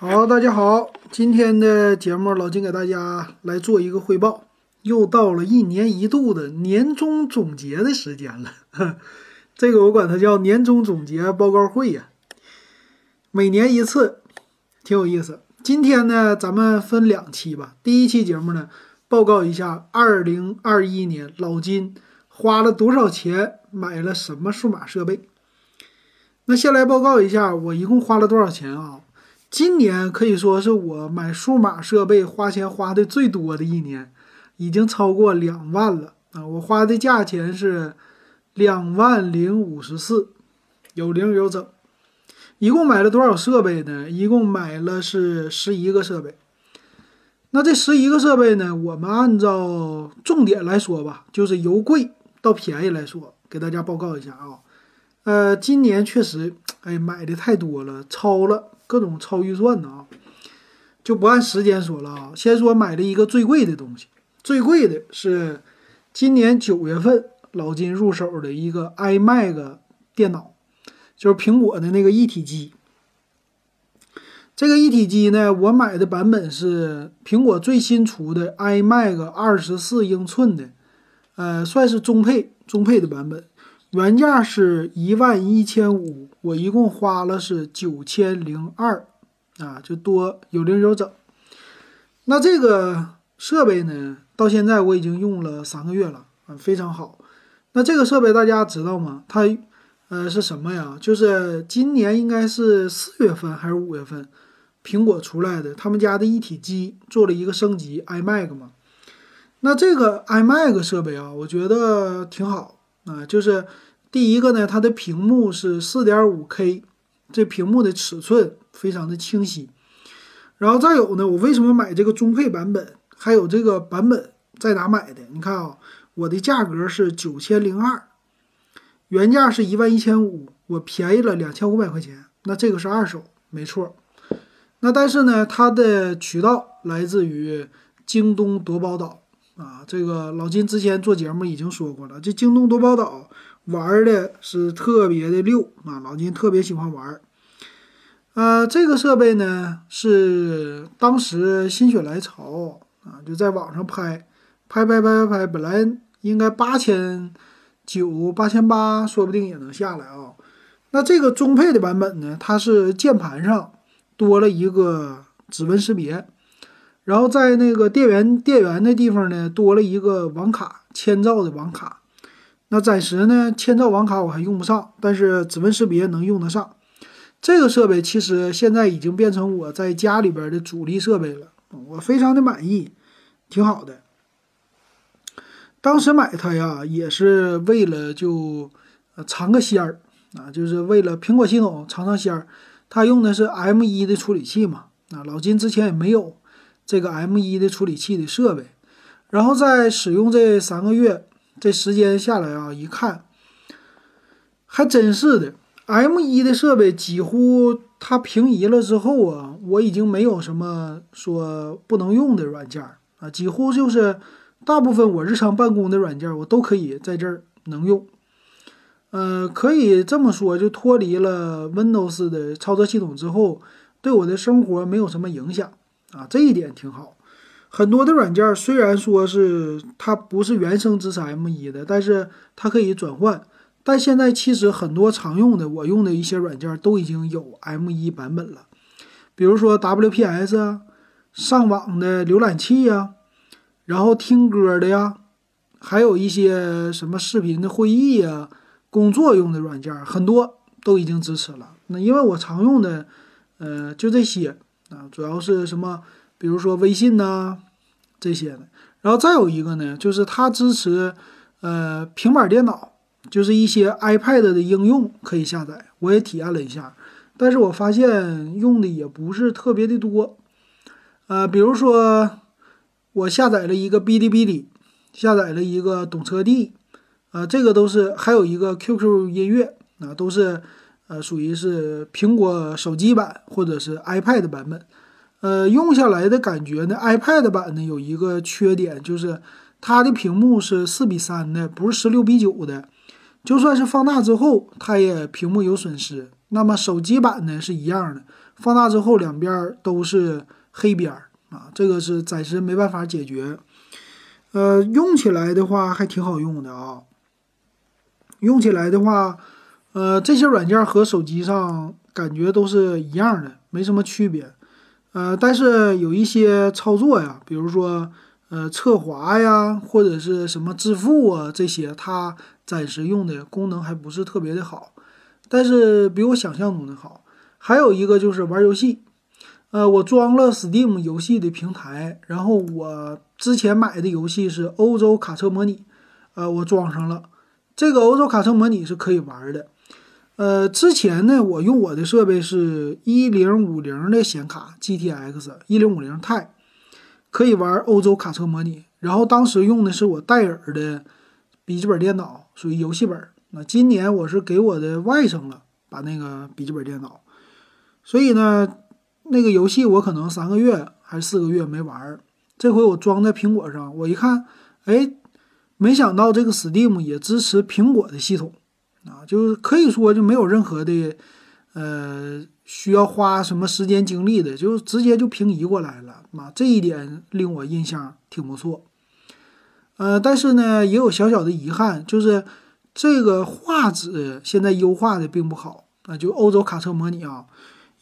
好，大家好，今天的节目老金给大家来做一个汇报。又到了一年一度的年终总结的时间了，这个我管它叫年终总结报告会呀，每年一次，挺有意思。今天呢，咱们分两期吧。第一期节目呢，报告一下二零二一年老金花了多少钱买了什么数码设备。那先来报告一下，我一共花了多少钱啊？今年可以说是我买数码设备花钱花的最多的一年，已经超过两万了啊！我花的价钱是两万零五十四，有零有整。一共买了多少设备呢？一共买了是十一个设备。那这十一个设备呢？我们按照重点来说吧，就是由贵到便宜来说，给大家报告一下啊。呃，今年确实，哎，买的太多了，超了。各种超预算的啊，就不按时间说了啊。先说买了一个最贵的东西，最贵的是今年九月份老金入手的一个 iMac 电脑，就是苹果的那个一体机。这个一体机呢，我买的版本是苹果最新出的 iMac 二十四英寸的，呃，算是中配中配的版本。原价是一万一千五，我一共花了是九千零二，啊，就多有零有整。那这个设备呢，到现在我已经用了三个月了，啊，非常好。那这个设备大家知道吗？它，呃，是什么呀？就是今年应该是四月份还是五月份，苹果出来的，他们家的一体机做了一个升级，iMac 嘛。那这个 iMac 设备啊，我觉得挺好。啊，就是第一个呢，它的屏幕是四点五 K，这屏幕的尺寸非常的清晰。然后再有呢，我为什么买这个中配版本？还有这个版本在哪买的？你看啊，我的价格是九千零二，原价是一万一千五，我便宜了两千五百块钱。那这个是二手，没错。那但是呢，它的渠道来自于京东夺宝岛。啊，这个老金之前做节目已经说过了，这京东夺宝岛玩的是特别的溜啊，老金特别喜欢玩。呃，这个设备呢是当时心血来潮啊，就在网上拍，拍拍拍拍拍，本来应该八千九、八千八，说不定也能下来啊。那这个中配的版本呢，它是键盘上多了一个指纹识别。然后在那个电源电源的地方呢，多了一个网卡，千兆的网卡。那暂时呢，千兆网卡我还用不上，但是指纹识别能用得上。这个设备其实现在已经变成我在家里边的主力设备了，我非常的满意，挺好的。当时买它呀，也是为了就尝个鲜儿啊，就是为了苹果系统尝尝鲜儿。它用的是 M1 的处理器嘛，啊，老金之前也没有。这个 M1 的处理器的设备，然后在使用这三个月这时间下来啊，一看还真是的，M1 的设备几乎它平移了之后啊，我已经没有什么说不能用的软件啊，几乎就是大部分我日常办公的软件我都可以在这儿能用。呃，可以这么说，就脱离了 Windows 的操作系统之后，对我的生活没有什么影响。啊，这一点挺好。很多的软件虽然说是它不是原生支持 M1 的，但是它可以转换。但现在其实很多常用的，我用的一些软件都已经有 M1 版本了。比如说 WPS 啊，上网的浏览器呀，然后听歌的呀，还有一些什么视频的会议呀，工作用的软件，很多都已经支持了。那因为我常用的，呃，就这些。啊，主要是什么？比如说微信呐，这些的。然后再有一个呢，就是它支持呃平板电脑，就是一些 iPad 的应用可以下载。我也体验了一下，但是我发现用的也不是特别的多。呃，比如说我下载了一个哔哩哔哩，下载了一个懂车帝，啊，这个都是还有一个 QQ 音乐啊，都是。呃，属于是苹果手机版或者是 iPad 版本，呃，用下来的感觉呢，iPad 版呢有一个缺点，就是它的屏幕是四比三的，不是十六比九的，就算是放大之后，它也屏幕有损失。那么手机版呢是一样的，放大之后两边都是黑边啊，这个是暂时没办法解决。呃，用起来的话还挺好用的啊。用起来的话，呃，这些软件和手机上感觉都是一样的，没什么区别。呃，但是有一些操作呀，比如说呃侧滑呀，或者是什么支付啊这些，它暂时用的功能还不是特别的好，但是比我想象中的好。还有一个就是玩游戏，呃，我装了 Steam 游戏的平台，然后我之前买的游戏是《欧洲卡车模拟》，呃，我装上了这个《欧洲卡车模拟》是可以玩的。呃，之前呢，我用我的设备是一零五零的显卡 GTX 一零五零 Ti，可以玩欧洲卡车模拟。然后当时用的是我戴尔的笔记本电脑，属于游戏本。那今年我是给我的外甥了，把那个笔记本电脑。所以呢，那个游戏我可能三个月还是四个月没玩。这回我装在苹果上，我一看，哎，没想到这个 Steam 也支持苹果的系统。啊，就是可以说就没有任何的，呃，需要花什么时间精力的，就直接就平移过来了。啊，这一点令我印象挺不错。呃，但是呢，也有小小的遗憾，就是这个画质现在优化的并不好啊。就欧洲卡车模拟啊，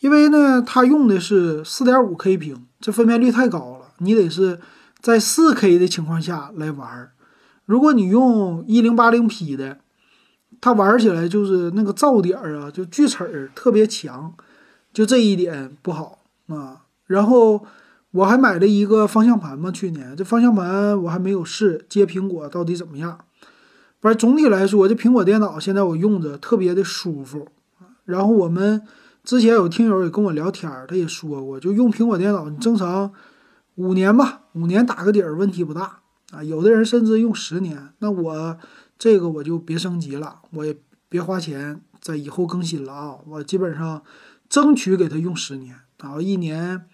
因为呢，它用的是四点五 K 屏，这分辨率太高了，你得是在四 K 的情况下来玩。如果你用一零八零 P 的。它玩起来就是那个噪点儿啊，就锯齿儿特别强，就这一点不好啊。然后我还买了一个方向盘嘛，去年这方向盘我还没有试接苹果到底怎么样。反正总体来说，这苹果电脑现在我用着特别的舒服。然后我们之前有听友也跟我聊天，他也说过，就用苹果电脑，你正常五年吧，五年打个底儿问题不大啊。有的人甚至用十年，那我。这个我就别升级了，我也别花钱在以后更新了啊！我基本上争取给他用十年，然后一年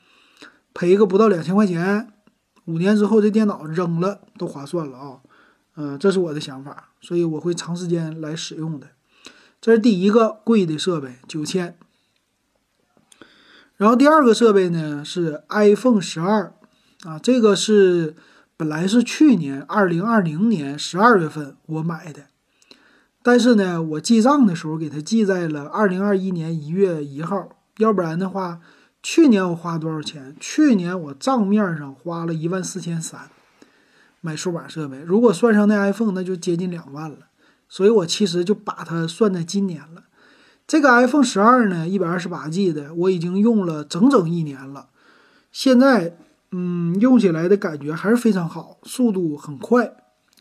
赔个不到两千块钱，五年之后这电脑扔了都划算了啊！嗯，这是我的想法，所以我会长时间来使用的。这是第一个贵的设备，九千。然后第二个设备呢是 iPhone 十二啊，这个是。本来是去年二零二零年十二月份我买的，但是呢，我记账的时候给它记在了二零二一年一月一号。要不然的话，去年我花多少钱？去年我账面上花了一万四千三买数码设备，如果算上那 iPhone，那就接近两万了。所以我其实就把它算在今年了。这个 iPhone 十二呢，一百二十八 G 的，我已经用了整整一年了，现在。嗯，用起来的感觉还是非常好，速度很快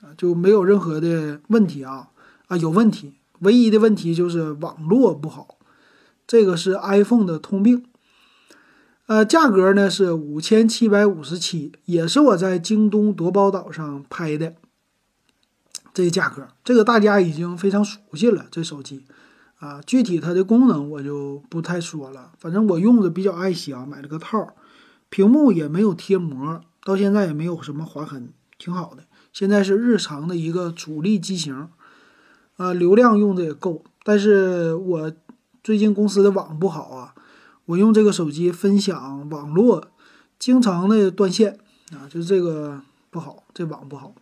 啊，就没有任何的问题啊啊，有问题，唯一的问题就是网络不好，这个是 iPhone 的通病。呃，价格呢是五千七百五十七，也是我在京东夺宝岛上拍的这个价格，这个大家已经非常熟悉了。这手机啊，具体它的功能我就不太说了，反正我用的比较爱惜啊，买了个套。屏幕也没有贴膜，到现在也没有什么划痕，挺好的。现在是日常的一个主力机型，啊，流量用的也够。但是我最近公司的网不好啊，我用这个手机分享网络，经常的断线啊，就这个不好，这网不好。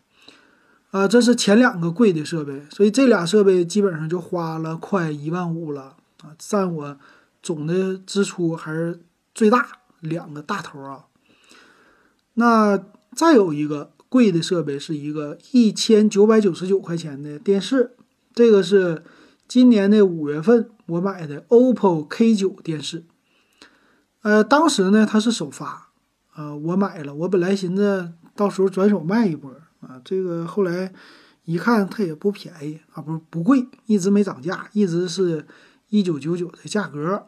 啊，这是前两个贵的设备，所以这俩设备基本上就花了快一万五了啊，占我总的支出还是最大。两个大头啊，那再有一个贵的设备是一个一千九百九十九块钱的电视，这个是今年的五月份我买的 OPPO K 九电视，呃，当时呢它是首发，呃，我买了，我本来寻思到时候转手卖一波啊，这个后来一看它也不便宜啊，不不贵，一直没涨价，一直是一九九九的价格。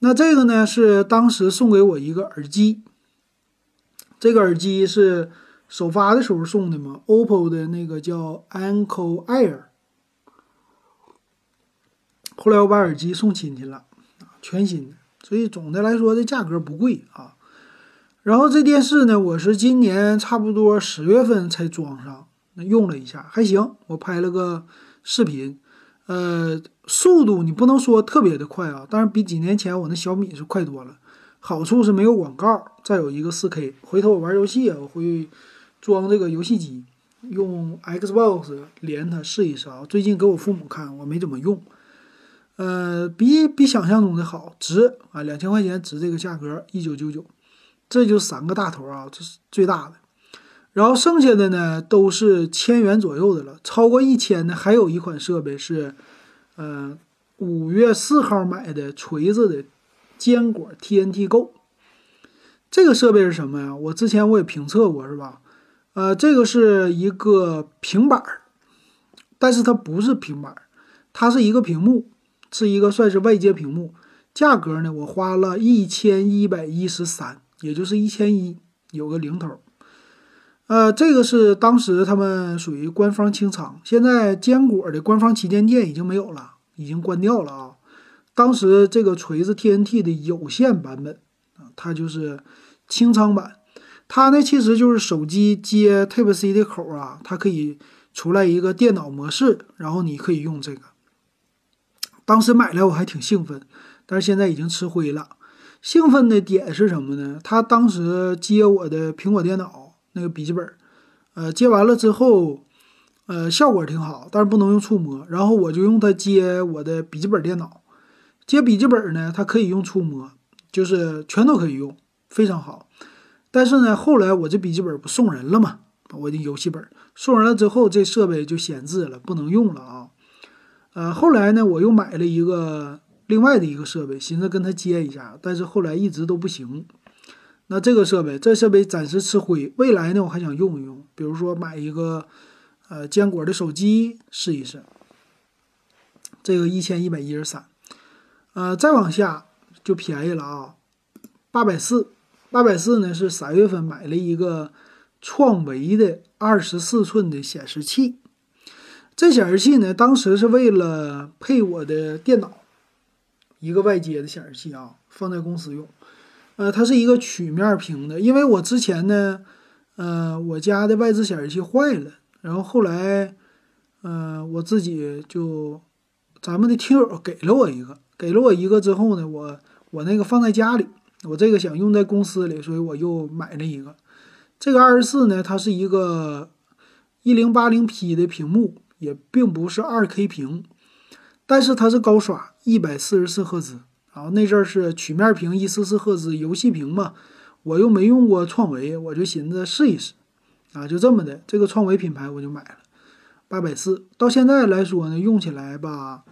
那这个呢是当时送给我一个耳机，这个耳机是首发的时候送的嘛，OPPO 的那个叫 Anko Air。后来我把耳机送亲戚了，全新的，所以总的来说这价格不贵啊。然后这电视呢，我是今年差不多十月份才装上，那用了一下还行，我拍了个视频，呃，速度你不能说特别的快啊，但是比几年前我那小米是快多了。好处是没有广告，再有一个 4K。回头我玩游戏啊我会装这个游戏机，用 Xbox 连它试一试啊。最近给我父母看，我没怎么用。呃，比比想象中的好，值啊，两千块钱值这个价格，一九九九。这就三个大头啊，这是最大的。然后剩下的呢都是千元左右的了，超过一千的还有一款设备是，呃，五月四号买的锤子的坚果 TNT Go。这个设备是什么呀？我之前我也评测过，是吧？呃，这个是一个平板儿，但是它不是平板，它是一个屏幕，是一个算是外接屏幕。价格呢，我花了一千一百一十三，也就是一千一，有个零头。呃，这个是当时他们属于官方清仓，现在坚果的官方旗舰店已经没有了，已经关掉了啊。当时这个锤子 TNT 的有线版本啊，它就是清仓版，它呢其实就是手机接 Type C 的口啊，它可以出来一个电脑模式，然后你可以用这个。当时买来我还挺兴奋，但是现在已经吃灰了。兴奋的点是什么呢？它当时接我的苹果电脑。那个笔记本，呃，接完了之后，呃，效果挺好，但是不能用触摸。然后我就用它接我的笔记本电脑，接笔记本呢，它可以用触摸，就是全都可以用，非常好。但是呢，后来我这笔记本不送人了嘛，我的游戏本送人了之后，这设备就闲置了，不能用了啊。呃，后来呢，我又买了一个另外的一个设备，寻思跟它接一下，但是后来一直都不行。那这个设备，这设备暂时吃灰。未来呢，我还想用一用，比如说买一个，呃，坚果的手机试一试。这个一千一百一十三，呃，再往下就便宜了啊，八百四，八百四呢是三月份买了一个创维的二十四寸的显示器。这显示器呢，当时是为了配我的电脑，一个外接的显示器啊，放在公司用。呃，它是一个曲面屏的，因为我之前呢，呃，我家的外置显示器坏了，然后后来，呃，我自己就，咱们的听友给了我一个，给了我一个之后呢，我我那个放在家里，我这个想用在公司里，所以我又买了一个。这个二十四呢，它是一个一零八零 P 的屏幕，也并不是二 K 屏，但是它是高刷，一百四十四赫兹。然后那阵儿是曲面屏一四四赫兹游戏屏嘛，我又没用过创维，我就寻思试一试，啊，就这么的，这个创维品牌我就买了，八百四。到现在来说呢，用起来吧，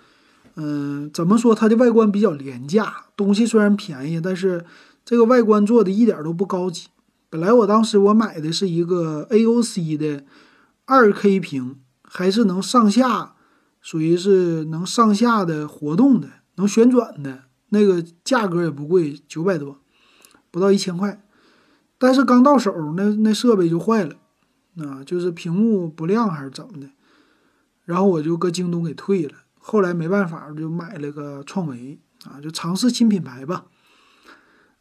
嗯，怎么说它的外观比较廉价，东西虽然便宜，但是这个外观做的一点都不高级。本来我当时我买的是一个 AOC 的二 K 屏，还是能上下，属于是能上下的活动的，能旋转的。那个价格也不贵，九百多，不到一千块。但是刚到手，那那设备就坏了，啊，就是屏幕不亮还是怎么的。然后我就搁京东给退了。后来没办法，就买了个创维，啊，就尝试新品牌吧。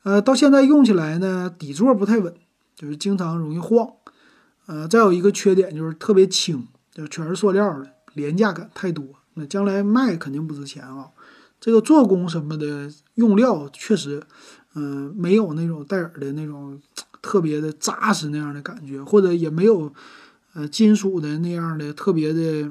呃，到现在用起来呢，底座不太稳，就是经常容易晃。呃，再有一个缺点就是特别轻，就全是塑料的，廉价感太多。那将来卖肯定不值钱啊。这个做工什么的用料确实，嗯，没有那种戴尔的那种特别的扎实那样的感觉，或者也没有，呃，金属的那样的特别的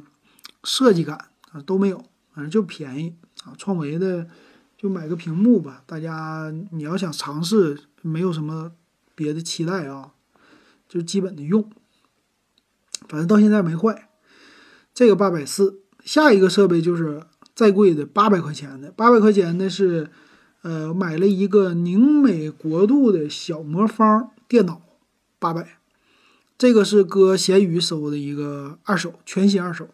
设计感啊，都没有，反正就便宜啊。创维的就买个屏幕吧，大家你要想尝试，没有什么别的期待啊，就基本的用，反正到现在没坏。这个八百四，下一个设备就是。再贵的八百块钱的，八百块钱的是，呃，买了一个宁美国度的小魔方电脑，八百，这个是搁闲鱼搜的一个二手，全新二手。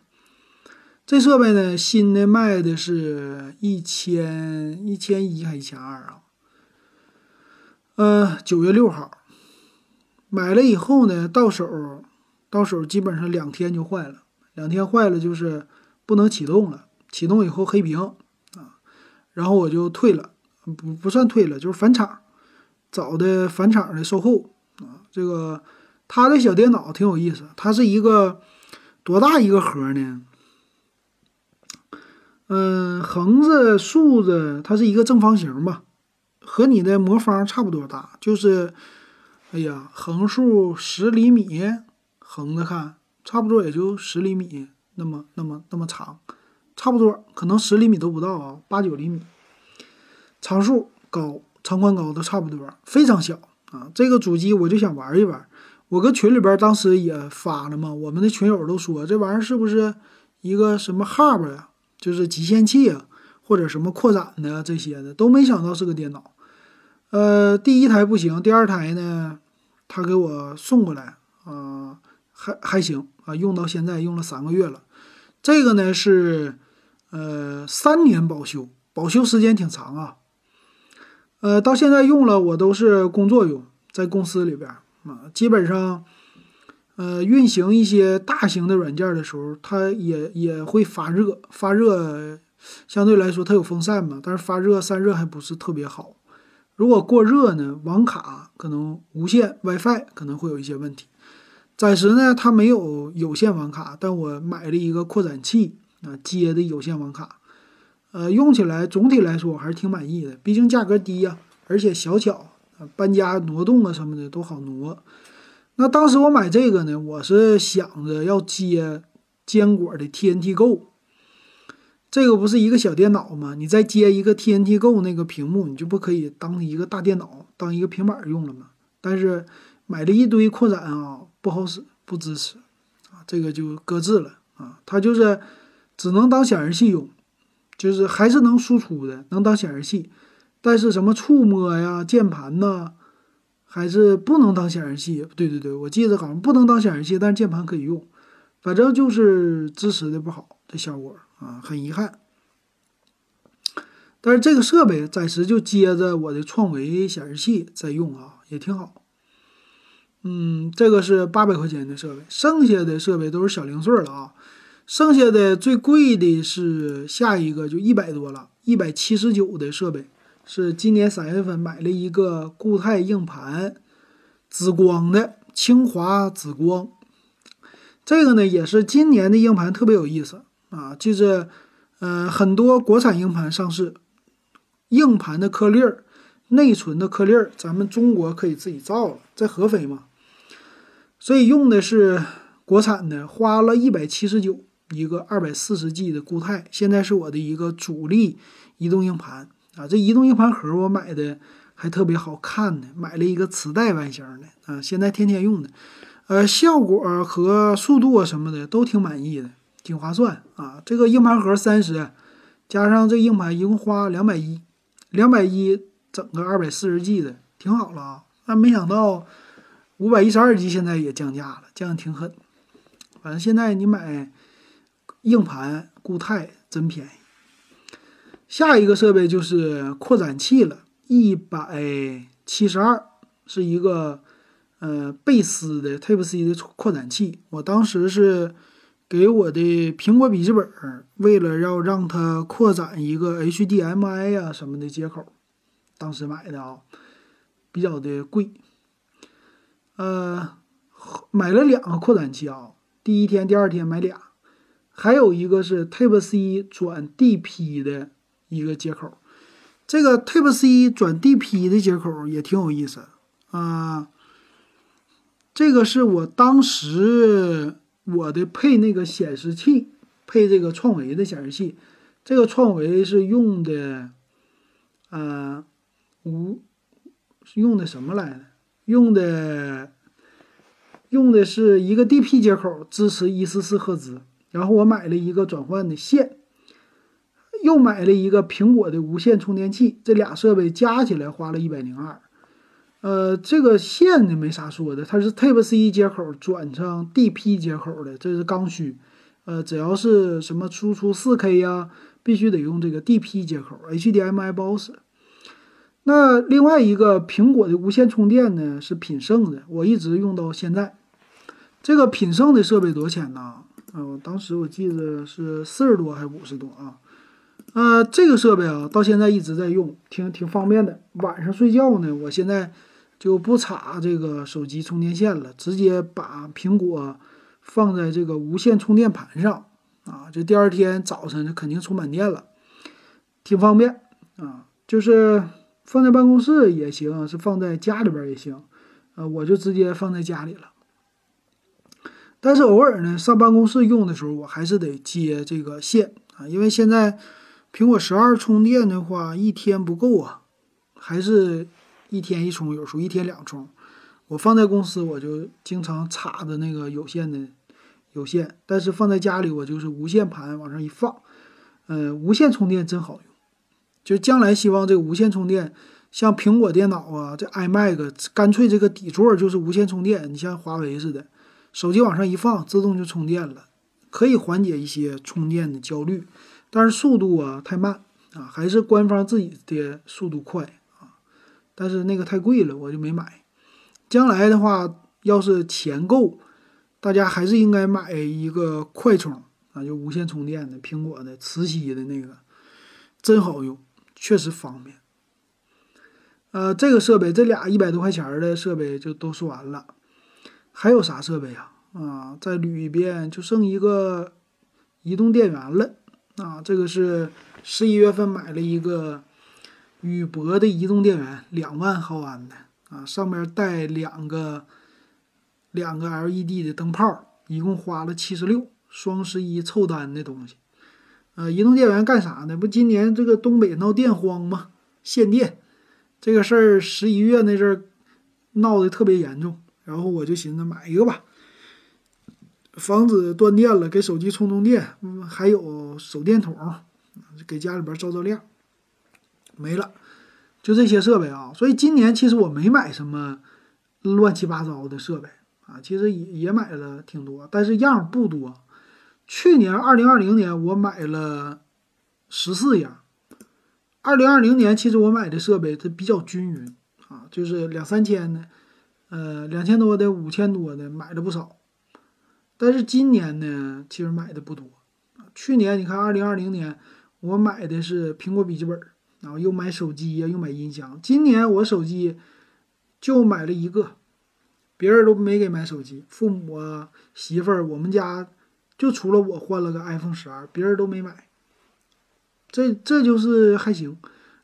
这设备呢，新的卖的是一千一千一还一千二啊？呃，九月六号买了以后呢，到手到手基本上两天就坏了，两天坏了就是不能启动了。启动以后黑屏啊，然后我就退了，不不算退了，就是返厂，找的返厂的售后啊。这个他的小电脑挺有意思，它是一个多大一个盒呢？嗯，横着、竖着，它是一个正方形吧，和你的魔方差不多大，就是，哎呀，横竖十厘米，横着看，差不多也就十厘米那么那么那么长，差不多，可能十厘米都不到啊，八九厘米。长数高，长宽高都差不多，非常小啊。这个主机我就想玩一玩，我搁群里边当时也发了嘛，我们的群友都说这玩意儿是不是一个什么 hub 呀？就是集线器啊，或者什么扩展的这些的，都没想到是个电脑。呃，第一台不行，第二台呢，他给我送过来啊，还还行啊，用到现在用了三个月了。这个呢是呃三年保修，保修时间挺长啊。呃，到现在用了，我都是工作用，在公司里边啊，基本上。呃，运行一些大型的软件的时候，它也也会发热，发热相对来说它有风扇嘛，但是发热散热还不是特别好。如果过热呢，网卡可能无线 WiFi 可能会有一些问题。暂时呢，它没有有线网卡，但我买了一个扩展器啊接的有线网卡，呃，用起来总体来说还是挺满意的，毕竟价格低呀，而且小巧，搬家挪动啊什么的都好挪。那当时我买这个呢，我是想着要接坚果的 TNT Go，这个不是一个小电脑吗？你再接一个 TNT Go 那个屏幕，你就不可以当一个大电脑，当一个平板用了吗？但是买了一堆扩展啊，不好使，不支持啊，这个就搁置了啊。它就是只能当显示器用，就是还是能输出的，能当显示器，但是什么触摸呀、键盘呐。还是不能当显示器，对对对，我记得好像不能当显示器，但是键盘可以用，反正就是支持的不好，这效果啊，很遗憾。但是这个设备暂时就接着我的创维显示器在用啊，也挺好。嗯，这个是八百块钱的设备，剩下的设备都是小零碎了啊。剩下的最贵的是下一个，就一百多了，一百七十九的设备。是今年三月份买了一个固态硬盘，紫光的清华紫光，这个呢也是今年的硬盘特别有意思啊，就是呃很多国产硬盘上市，硬盘的颗粒儿、内存的颗粒儿，咱们中国可以自己造了，在合肥嘛，所以用的是国产的，花了一百七十九一个二百四十 G 的固态，现在是我的一个主力移动硬盘。啊，这移动硬盘盒我买的还特别好看呢，买了一个磁带外形的啊，现在天天用的，呃，效果和速度啊什么的都挺满意的，挺划算啊。这个硬盘盒三十，加上这硬盘一共花两百一，两百一整个二百四十 G 的，挺好了啊。但没想到五百一十二 G 现在也降价了，降的挺狠。反正现在你买硬盘固态真便宜。下一个设备就是扩展器了，一百七十二是一个呃贝斯的 Type C 的扩展器。我当时是给我的苹果笔记本，为了要让它扩展一个 HDMI 呀什么的接口，当时买的啊，比较的贵。呃，买了两个扩展器啊，第一天、第二天买俩，还有一个是 Type C 转 DP 的。一个接口，这个 Type C 转 DP 的接口也挺有意思啊。这个是我当时我的配那个显示器，配这个创维的显示器。这个创维是用的，呃，无用的什么来的？用的用的是一个 DP 接口，支持一四四赫兹。然后我买了一个转换的线。又买了一个苹果的无线充电器，这俩设备加起来花了一百零二。呃，这个线呢没啥说的，它是 Type C 接口转成 DP 接口的，这是刚需。呃，只要是什么输出 4K 呀，必须得用这个 DP 接口，HDMI 不好使。那另外一个苹果的无线充电呢是品胜的，我一直用到现在。这个品胜的设备多少钱呢？嗯，当时我记得是四十多还是五十多啊？呃，这个设备啊，到现在一直在用，挺挺方便的。晚上睡觉呢，我现在就不插这个手机充电线了，直接把苹果放在这个无线充电盘上啊，就第二天早晨就肯定充满电了，挺方便啊。就是放在办公室也行，是放在家里边也行，呃，我就直接放在家里了。但是偶尔呢，上办公室用的时候，我还是得接这个线啊，因为现在苹果十二充电的话，一天不够啊，还是一天一充，有时候一天两充。我放在公司，我就经常插着那个有线的有线，但是放在家里，我就是无线盘往上一放，呃，无线充电真好用。就将来希望这个无线充电，像苹果电脑啊，这 iMac 干脆这个底座就是无线充电，你像华为似的。手机往上一放，自动就充电了，可以缓解一些充电的焦虑，但是速度啊太慢啊，还是官方自己的速度快啊，但是那个太贵了，我就没买。将来的话，要是钱够，大家还是应该买一个快充啊，就无线充电的，苹果的磁吸的那个，真好用，确实方便。呃，这个设备，这俩一百多块钱的设备就都说完了。还有啥设备啊？啊，再捋一遍，就剩一个移动电源了。啊，这个是十一月份买了一个宇舶的移动电源，两万毫安的啊，上面带两个两个 LED 的灯泡，一共花了七十六，双十一凑单的东西。呃，移动电源干啥呢？不，今年这个东北闹电荒吗？限电这个事儿，十一月那阵儿闹得特别严重。然后我就寻思买一个吧，防止断电了，给手机充充电，还有手电筒，给家里边照照亮。没了，就这些设备啊。所以今年其实我没买什么乱七八糟的设备啊，其实也也买了挺多，但是样不多。去年二零二零年我买了十四样，二零二零年其实我买的设备它比较均匀啊，就是两三千的。呃，两千多的、五千多的买了不少，但是今年呢，其实买的不多。去年你看，二零二零年我买的是苹果笔记本，然后又买手机呀，又买音箱。今年我手机就买了一个，别人都没给买手机，父母啊、媳妇儿，我们家就除了我换了个 iPhone 十二，别人都没买。这这就是还行。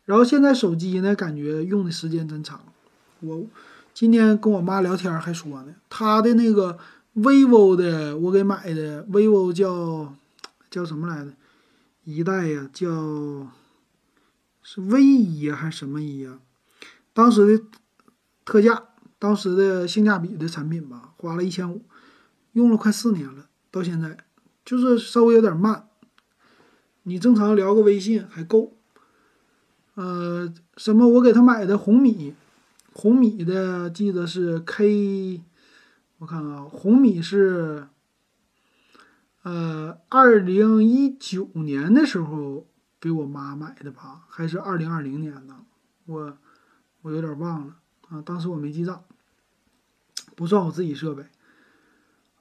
然后现在手机呢，感觉用的时间真长，我。今天跟我妈聊天还说呢，她的那个 vivo 的我给买的 vivo 叫叫什么来着？一代呀，叫是 V 一还是什么一呀？当时的特价，当时的性价比的产品吧，花了一千五，用了快四年了，到现在就是稍微有点慢。你正常聊个微信还够。呃，什么？我给他买的红米。红米的记得是 K，我看啊，红米是，呃，二零一九年的时候给我妈买的吧，还是二零二零年呢？我我有点忘了啊，当时我没记账，不算我自己设备。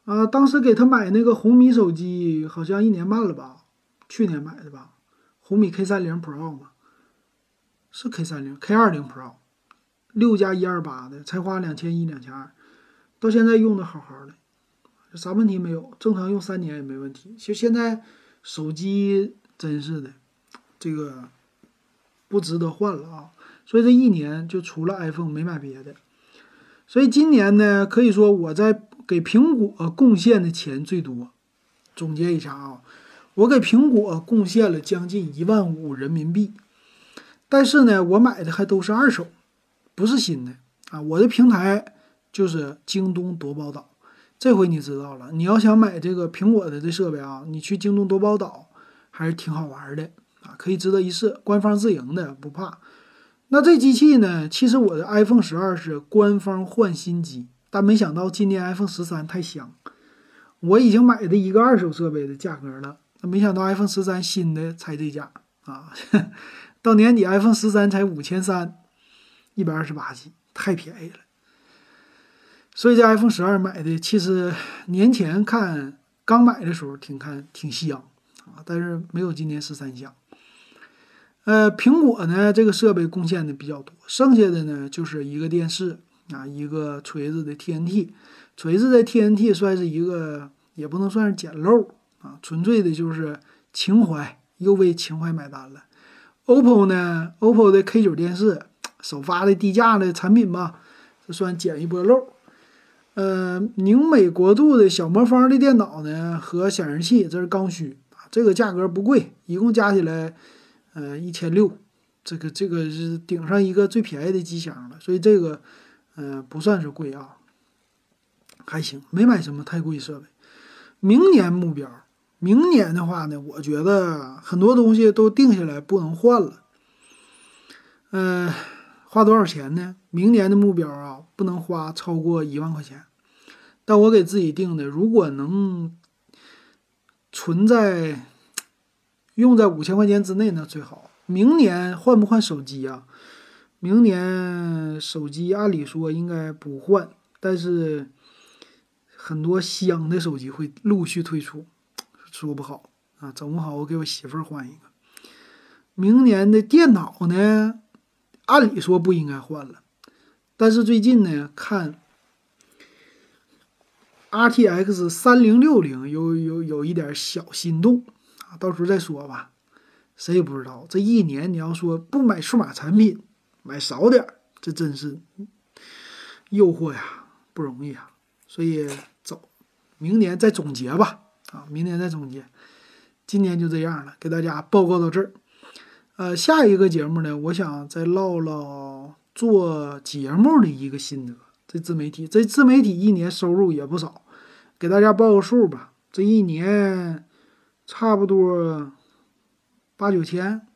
啊，当时给他买那个红米手机，好像一年半了吧，去年买的吧，红米 K 三零 Pro 嘛，是 K 三零 K 二零 Pro。六加一二八的才花两千一两千二，到现在用的好好的，啥问题没有，正常用三年也没问题。其实现在手机真是的，这个不值得换了啊。所以这一年就除了 iPhone 没买别的。所以今年呢，可以说我在给苹果贡献的钱最多。总结一下啊，我给苹果贡献了将近一万五人民币，但是呢，我买的还都是二手。不是新的啊！我的平台就是京东夺宝岛，这回你知道了。你要想买这个苹果的这设备啊，你去京东夺宝岛还是挺好玩的啊，可以值得一试。官方自营的不怕。那这机器呢？其实我的 iPhone 十二是官方换新机，但没想到今年 iPhone 十三太香，我已经买的一个二手设备的价格了，那没想到 iPhone 十三新的才这价啊！到年底 iPhone 十三才五千三。一百二十八 G 太便宜了，所以这 iPhone 十二买的，其实年前看刚买的时候挺看挺香啊，但是没有今年十三香。呃，苹果呢这个设备贡献的比较多，剩下的呢就是一个电视啊，一个锤子的 TNT，锤子的 TNT 算是一个也不能算是捡漏啊，纯粹的就是情怀，又为情怀买单了。OPPO 呢，OPPO 的 K9 电视首发的低价的产品吧，这算捡一波漏。呃，宁美国度的小魔方的电脑呢和显示器，这是刚需啊，这个价格不贵，一共加起来，呃，一千六，这个这个是顶上一个最便宜的机箱了，所以这个，呃，不算是贵啊，还行，没买什么太贵设备。明年目标，明年的话呢，我觉得很多东西都定下来不能换了，嗯。花多少钱呢？明年的目标啊，不能花超过一万块钱。但我给自己定的，如果能存在用在五千块钱之内，那最好。明年换不换手机啊？明年手机按理说应该不换，但是很多香的手机会陆续推出，说不好啊，整不好我给我媳妇儿换一个。明年的电脑呢？按理说不应该换了，但是最近呢，看 R T X 三零六零有有有一点小心动啊，到时候再说吧。谁也不知道，这一年你要说不买数码产品，买少点儿，这真是诱惑呀，不容易啊。所以走，明年再总结吧啊，明年再总结。今年就这样了，给大家报告到这儿。呃，下一个节目呢，我想再唠唠做节目的一个心得。这自媒体，这自媒体一年收入也不少，给大家报个数吧。这一年差不多八九千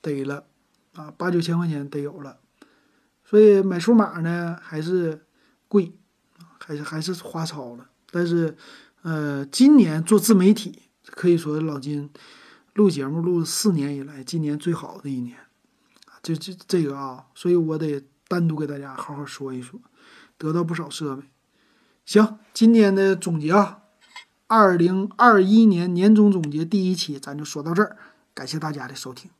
得了啊，八九千块钱得有了。所以买数码呢还是贵，还是还是花超了。但是，呃，今年做自媒体可以说老金。录节目录了四年以来，今年最好的一年，这这这个啊，所以我得单独给大家好好说一说，得到不少设备。行，今天的总结啊，二零二一年年终总结第一期，咱就说到这儿，感谢大家的收听。